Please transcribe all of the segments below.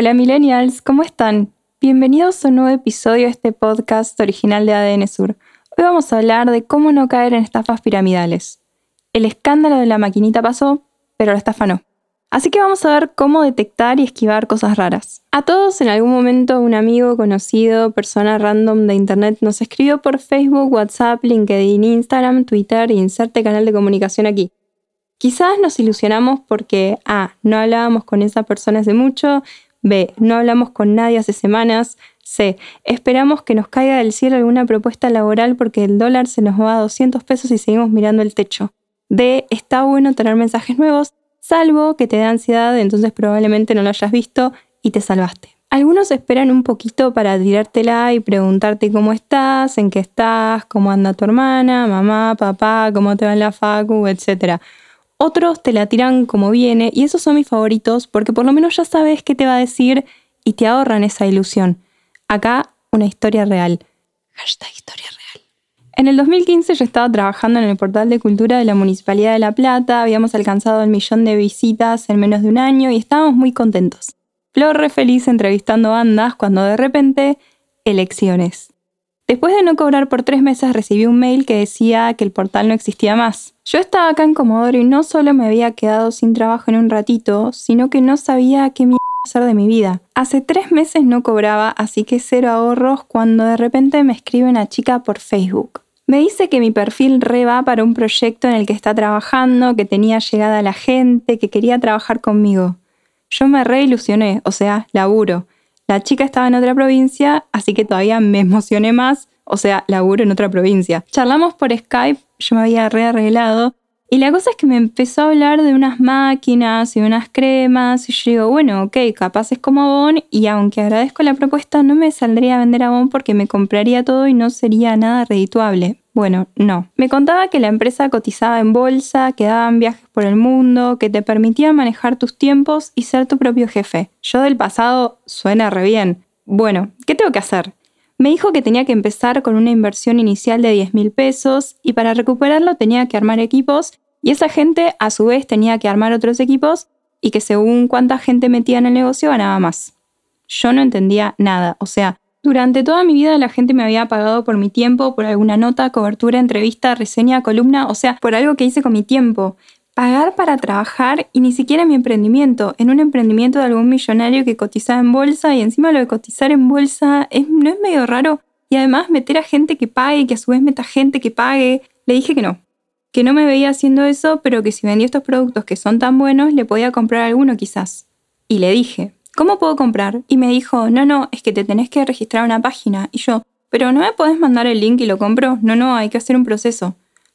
Hola millennials, ¿cómo están? Bienvenidos a un nuevo episodio de este podcast original de ADN Sur. Hoy vamos a hablar de cómo no caer en estafas piramidales. El escándalo de la maquinita pasó, pero la estafa no. Así que vamos a ver cómo detectar y esquivar cosas raras. A todos en algún momento un amigo, conocido, persona random de internet nos escribió por Facebook, WhatsApp, LinkedIn, Instagram, Twitter e inserte canal de comunicación aquí. Quizás nos ilusionamos porque A. no hablábamos con esa persona hace mucho, B. No hablamos con nadie hace semanas. C. Esperamos que nos caiga del cielo alguna propuesta laboral porque el dólar se nos va a 200 pesos y seguimos mirando el techo. D. Está bueno tener mensajes nuevos, salvo que te dé ansiedad, entonces probablemente no lo hayas visto y te salvaste. Algunos esperan un poquito para tirártela y preguntarte cómo estás, en qué estás, cómo anda tu hermana, mamá, papá, cómo te va la facu, etc. Otros te la tiran como viene y esos son mis favoritos porque por lo menos ya sabes qué te va a decir y te ahorran esa ilusión. Acá una historia real. Hashtag historia real. En el 2015 yo estaba trabajando en el portal de cultura de la Municipalidad de La Plata, habíamos alcanzado el millón de visitas en menos de un año y estábamos muy contentos. Flor re feliz entrevistando bandas cuando de repente, elecciones. Después de no cobrar por tres meses recibí un mail que decía que el portal no existía más. Yo estaba acá en Comodoro y no solo me había quedado sin trabajo en un ratito, sino que no sabía qué mierda hacer de mi vida. Hace tres meses no cobraba, así que cero ahorros cuando de repente me escribe una chica por Facebook. Me dice que mi perfil re va para un proyecto en el que está trabajando, que tenía llegada la gente, que quería trabajar conmigo. Yo me re ilusioné, o sea, laburo. La chica estaba en otra provincia, así que todavía me emocioné más, o sea, laburo en otra provincia. Charlamos por Skype, yo me había rearreglado, y la cosa es que me empezó a hablar de unas máquinas y unas cremas, y yo digo, bueno, ok, capaz es como Avon, y aunque agradezco la propuesta, no me saldría a vender Avon porque me compraría todo y no sería nada redituable. Bueno, no. Me contaba que la empresa cotizaba en bolsa, que daban viajes por el mundo, que te permitía manejar tus tiempos y ser tu propio jefe. Yo del pasado suena re bien. Bueno, ¿qué tengo que hacer? Me dijo que tenía que empezar con una inversión inicial de 10 mil pesos y para recuperarlo tenía que armar equipos y esa gente a su vez tenía que armar otros equipos y que según cuánta gente metía en el negocio ganaba más. Yo no entendía nada, o sea, durante toda mi vida la gente me había pagado por mi tiempo, por alguna nota, cobertura, entrevista, reseña, columna, o sea, por algo que hice con mi tiempo. Pagar para trabajar y ni siquiera mi emprendimiento, en un emprendimiento de algún millonario que cotizaba en bolsa y encima lo de cotizar en bolsa es, no es medio raro. Y además meter a gente que pague, que a su vez meta gente que pague. Le dije que no, que no me veía haciendo eso, pero que si vendía estos productos que son tan buenos, le podía comprar alguno quizás. Y le dije, ¿cómo puedo comprar? Y me dijo, no, no, es que te tenés que registrar una página. Y yo, pero no me podés mandar el link y lo compro. No, no, hay que hacer un proceso.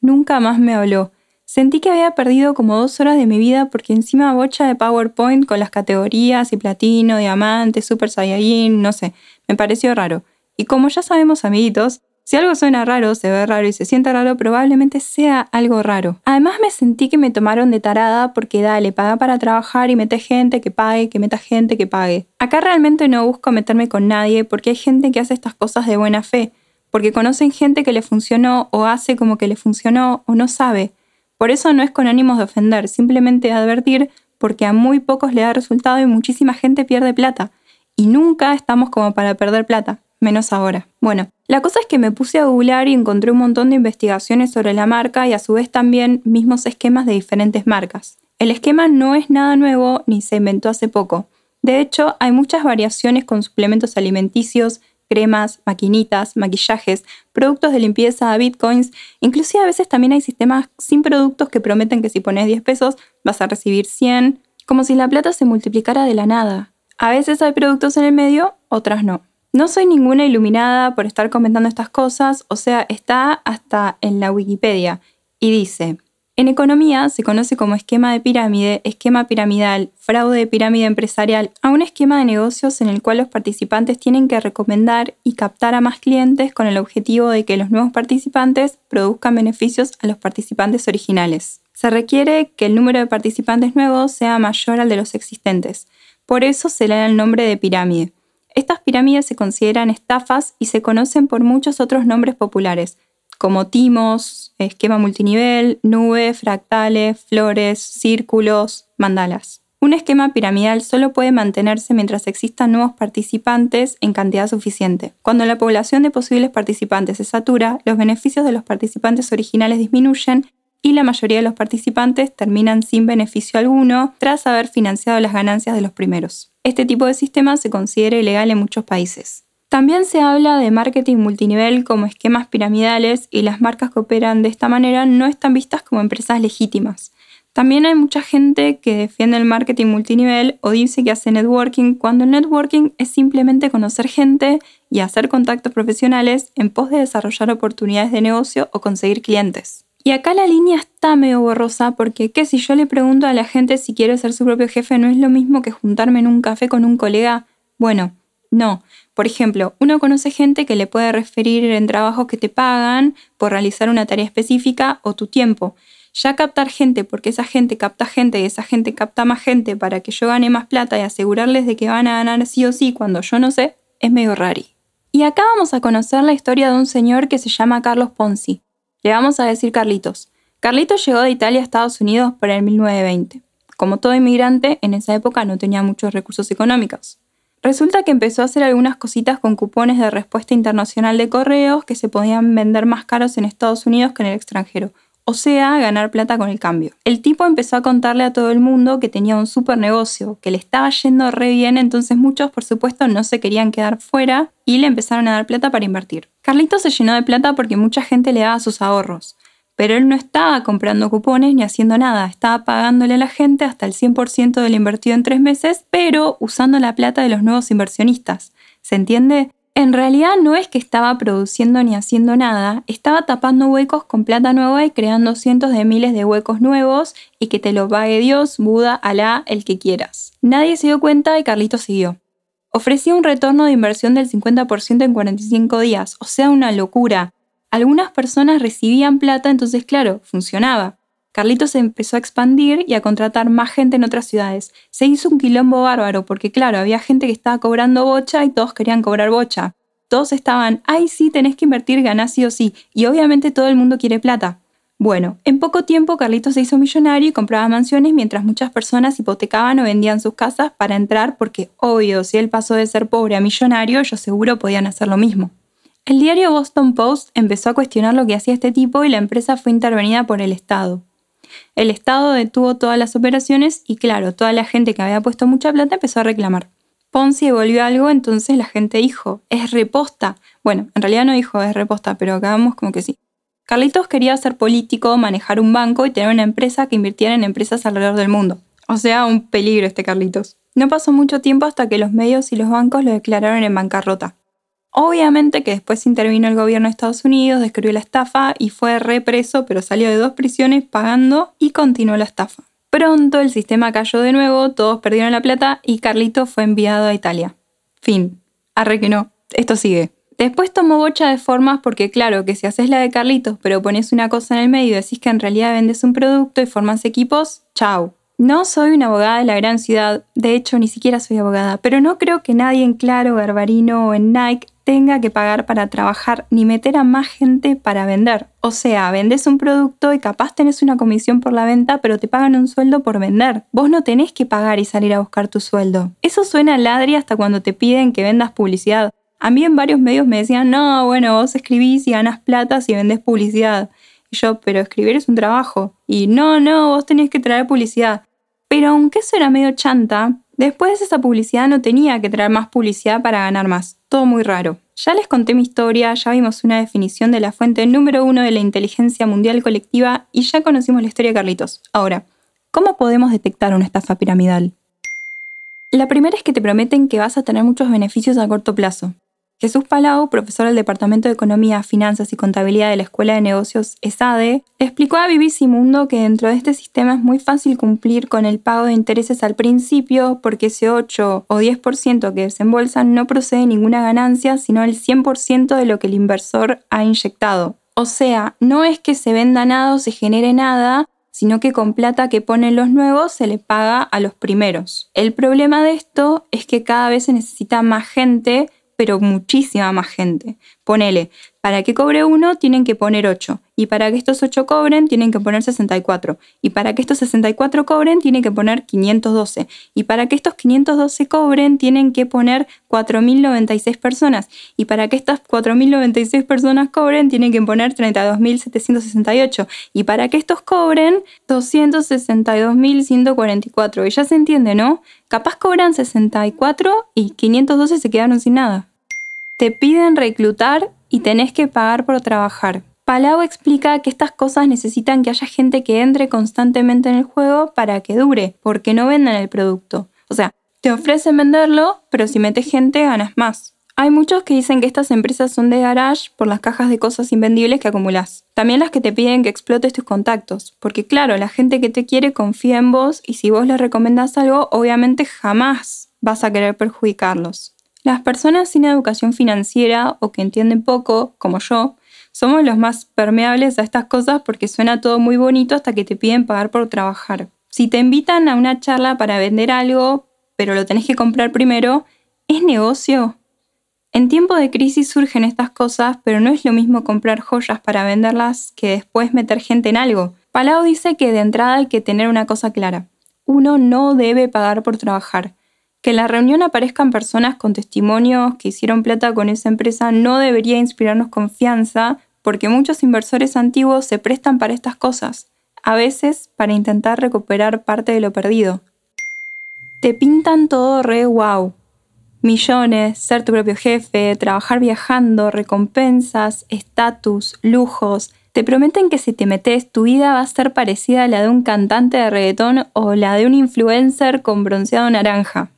Nunca más me habló. Sentí que había perdido como dos horas de mi vida porque encima bocha de PowerPoint con las categorías y platino, diamante, super saiyajin, no sé, me pareció raro. Y como ya sabemos, amiguitos, si algo suena raro, se ve raro y se siente raro, probablemente sea algo raro. Además me sentí que me tomaron de tarada porque dale, paga para trabajar y mete gente que pague, que meta gente que pague. Acá realmente no busco meterme con nadie porque hay gente que hace estas cosas de buena fe, porque conocen gente que le funcionó o hace como que le funcionó o no sabe. Por eso no es con ánimos de ofender, simplemente advertir porque a muy pocos le da resultado y muchísima gente pierde plata. Y nunca estamos como para perder plata menos ahora. Bueno, la cosa es que me puse a googlear y encontré un montón de investigaciones sobre la marca y a su vez también mismos esquemas de diferentes marcas. El esquema no es nada nuevo ni se inventó hace poco. De hecho, hay muchas variaciones con suplementos alimenticios, cremas, maquinitas, maquillajes, productos de limpieza, bitcoins, inclusive a veces también hay sistemas sin productos que prometen que si pones 10 pesos vas a recibir 100, como si la plata se multiplicara de la nada. A veces hay productos en el medio, otras no. No soy ninguna iluminada por estar comentando estas cosas, o sea, está hasta en la Wikipedia y dice, En economía se conoce como esquema de pirámide, esquema piramidal, fraude de pirámide empresarial, a un esquema de negocios en el cual los participantes tienen que recomendar y captar a más clientes con el objetivo de que los nuevos participantes produzcan beneficios a los participantes originales. Se requiere que el número de participantes nuevos sea mayor al de los existentes. Por eso se le da el nombre de pirámide. Estas pirámides se consideran estafas y se conocen por muchos otros nombres populares, como timos, esquema multinivel, nubes, fractales, flores, círculos, mandalas. Un esquema piramidal solo puede mantenerse mientras existan nuevos participantes en cantidad suficiente. Cuando la población de posibles participantes se satura, los beneficios de los participantes originales disminuyen y la mayoría de los participantes terminan sin beneficio alguno tras haber financiado las ganancias de los primeros. Este tipo de sistema se considera ilegal en muchos países. También se habla de marketing multinivel como esquemas piramidales y las marcas que operan de esta manera no están vistas como empresas legítimas. También hay mucha gente que defiende el marketing multinivel o dice que hace networking cuando el networking es simplemente conocer gente y hacer contactos profesionales en pos de desarrollar oportunidades de negocio o conseguir clientes. Y acá la línea está medio borrosa porque que si yo le pregunto a la gente si quiere ser su propio jefe no es lo mismo que juntarme en un café con un colega. Bueno, no, por ejemplo, uno conoce gente que le puede referir en trabajos que te pagan por realizar una tarea específica o tu tiempo. Ya captar gente porque esa gente capta gente y esa gente capta más gente para que yo gane más plata y asegurarles de que van a ganar sí o sí cuando yo no sé, es medio rari. Y acá vamos a conocer la historia de un señor que se llama Carlos Ponzi. Le vamos a decir Carlitos. Carlitos llegó de Italia a Estados Unidos para el 1920. Como todo inmigrante, en esa época no tenía muchos recursos económicos. Resulta que empezó a hacer algunas cositas con cupones de respuesta internacional de correos que se podían vender más caros en Estados Unidos que en el extranjero, o sea, ganar plata con el cambio. El tipo empezó a contarle a todo el mundo que tenía un super negocio, que le estaba yendo re bien, entonces muchos por supuesto no se querían quedar fuera y le empezaron a dar plata para invertir. Carlito se llenó de plata porque mucha gente le daba sus ahorros pero él no estaba comprando cupones ni haciendo nada, estaba pagándole a la gente hasta el 100% del invertido en tres meses, pero usando la plata de los nuevos inversionistas. ¿Se entiende? En realidad no es que estaba produciendo ni haciendo nada, estaba tapando huecos con plata nueva y creando cientos de miles de huecos nuevos y que te lo pague Dios, Buda, Alá, el que quieras. Nadie se dio cuenta y Carlito siguió. Ofrecía un retorno de inversión del 50% en 45 días, o sea, una locura algunas personas recibían plata, entonces claro, funcionaba. Carlitos se empezó a expandir y a contratar más gente en otras ciudades. Se hizo un quilombo bárbaro porque claro, había gente que estaba cobrando bocha y todos querían cobrar bocha. Todos estaban, ay sí, tenés que invertir, ganás sí o sí. Y obviamente todo el mundo quiere plata. Bueno, en poco tiempo Carlitos se hizo millonario y compraba mansiones mientras muchas personas hipotecaban o vendían sus casas para entrar porque, obvio, si él pasó de ser pobre a millonario, ellos seguro podían hacer lo mismo. El diario Boston Post empezó a cuestionar lo que hacía este tipo y la empresa fue intervenida por el Estado. El Estado detuvo todas las operaciones y claro, toda la gente que había puesto mucha plata empezó a reclamar. Ponzi devolvió algo, entonces la gente dijo, es reposta. Bueno, en realidad no dijo es reposta, pero acabamos como que sí. Carlitos quería ser político, manejar un banco y tener una empresa que invirtiera en empresas alrededor del mundo. O sea, un peligro este Carlitos. No pasó mucho tiempo hasta que los medios y los bancos lo declararon en bancarrota. Obviamente que después intervino el gobierno de Estados Unidos, descubrió la estafa y fue represo, pero salió de dos prisiones pagando y continuó la estafa. Pronto el sistema cayó de nuevo, todos perdieron la plata y Carlito fue enviado a Italia. Fin. Arre que no. Esto sigue. Después tomó bocha de formas porque claro que si haces la de Carlitos pero pones una cosa en el medio y decís que en realidad vendes un producto y formas equipos, chau. No soy una abogada de la gran ciudad, de hecho ni siquiera soy abogada, pero no creo que nadie en Claro, Garbarino o en Nike tenga que pagar para trabajar ni meter a más gente para vender. O sea, vendes un producto y capaz tenés una comisión por la venta, pero te pagan un sueldo por vender. Vos no tenés que pagar y salir a buscar tu sueldo. Eso suena ladri hasta cuando te piden que vendas publicidad. A mí en varios medios me decían, no, bueno, vos escribís y ganas plata si vendes publicidad. Y yo, pero escribir es un trabajo. Y no, no, vos tenés que traer publicidad. Pero aunque eso era medio chanta, después de esa publicidad no tenía que traer más publicidad para ganar más. Todo muy raro. Ya les conté mi historia, ya vimos una definición de la fuente número uno de la inteligencia mundial colectiva y ya conocimos la historia de Carlitos. Ahora, ¿cómo podemos detectar una estafa piramidal? La primera es que te prometen que vas a tener muchos beneficios a corto plazo. Jesús Palau, profesor del Departamento de Economía, Finanzas y Contabilidad de la Escuela de Negocios ESADE, explicó a BBC Mundo que dentro de este sistema es muy fácil cumplir con el pago de intereses al principio porque ese 8 o 10% que desembolsan no procede de ninguna ganancia, sino el 100% de lo que el inversor ha inyectado. O sea, no es que se venda nada o se genere nada, sino que con plata que ponen los nuevos se le paga a los primeros. El problema de esto es que cada vez se necesita más gente pero muchísima más gente. Ponele, para que cobre uno tienen que poner 8, y para que estos 8 cobren tienen que poner 64, y para que estos 64 cobren tienen que poner 512, y para que estos 512 cobren tienen que poner 4.096 personas, y para que estas 4.096 personas cobren tienen que poner 32.768, y para que estos cobren 262.144, y ya se entiende, ¿no? Capaz cobran 64 y 512 se quedaron sin nada. Te piden reclutar y tenés que pagar por trabajar. Palau explica que estas cosas necesitan que haya gente que entre constantemente en el juego para que dure, porque no vendan el producto. O sea, te ofrecen venderlo, pero si metes gente ganas más. Hay muchos que dicen que estas empresas son de garage por las cajas de cosas invendibles que acumulas. También las que te piden que explotes tus contactos, porque claro, la gente que te quiere confía en vos y si vos le recomendás algo, obviamente jamás vas a querer perjudicarlos. Las personas sin educación financiera o que entienden poco, como yo, somos los más permeables a estas cosas porque suena todo muy bonito hasta que te piden pagar por trabajar. Si te invitan a una charla para vender algo, pero lo tenés que comprar primero, ¿es negocio? En tiempo de crisis surgen estas cosas, pero no es lo mismo comprar joyas para venderlas que después meter gente en algo. Palau dice que de entrada hay que tener una cosa clara. Uno no debe pagar por trabajar. Que en la reunión aparezcan personas con testimonios que hicieron plata con esa empresa no debería inspirarnos confianza porque muchos inversores antiguos se prestan para estas cosas, a veces para intentar recuperar parte de lo perdido. Te pintan todo re wow. Millones, ser tu propio jefe, trabajar viajando, recompensas, estatus, lujos. Te prometen que si te metes tu vida va a ser parecida a la de un cantante de reggaetón o la de un influencer con bronceado naranja.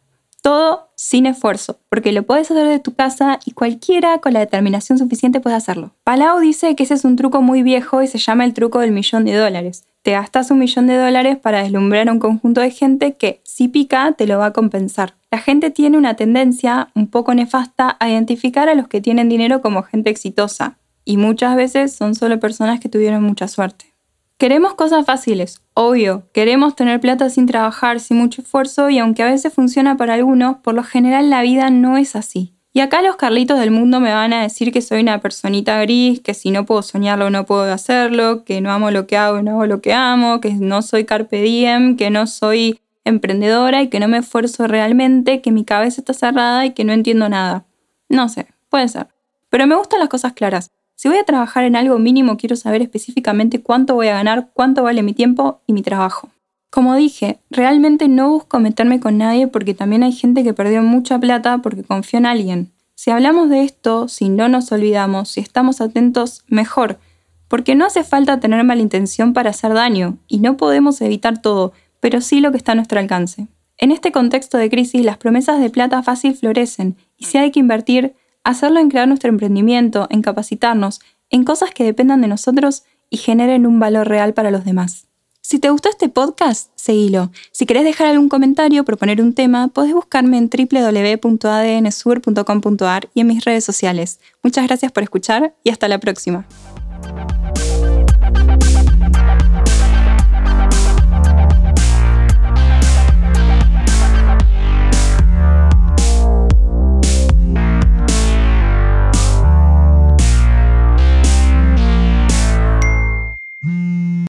Todo sin esfuerzo, porque lo puedes hacer de tu casa y cualquiera con la determinación suficiente puede hacerlo. Palau dice que ese es un truco muy viejo y se llama el truco del millón de dólares. Te gastas un millón de dólares para deslumbrar a un conjunto de gente que, si pica, te lo va a compensar. La gente tiene una tendencia un poco nefasta a identificar a los que tienen dinero como gente exitosa, y muchas veces son solo personas que tuvieron mucha suerte. Queremos cosas fáciles, obvio, queremos tener plata sin trabajar, sin mucho esfuerzo y aunque a veces funciona para algunos, por lo general la vida no es así. Y acá los Carlitos del mundo me van a decir que soy una personita gris, que si no puedo soñarlo no puedo hacerlo, que no amo lo que hago no hago lo que amo, que no soy carpe diem, que no soy emprendedora y que no me esfuerzo realmente, que mi cabeza está cerrada y que no entiendo nada. No sé, puede ser. Pero me gustan las cosas claras. Si voy a trabajar en algo mínimo, quiero saber específicamente cuánto voy a ganar, cuánto vale mi tiempo y mi trabajo. Como dije, realmente no busco meterme con nadie porque también hay gente que perdió mucha plata porque confió en alguien. Si hablamos de esto, si no nos olvidamos, si estamos atentos, mejor, porque no hace falta tener mala intención para hacer daño, y no podemos evitar todo, pero sí lo que está a nuestro alcance. En este contexto de crisis, las promesas de plata fácil florecen, y si hay que invertir, hacerlo en crear nuestro emprendimiento, en capacitarnos, en cosas que dependan de nosotros y generen un valor real para los demás. Si te gustó este podcast, seguilo. Si querés dejar algún comentario o proponer un tema, podés buscarme en www.adnsur.com.ar y en mis redes sociales. Muchas gracias por escuchar y hasta la próxima.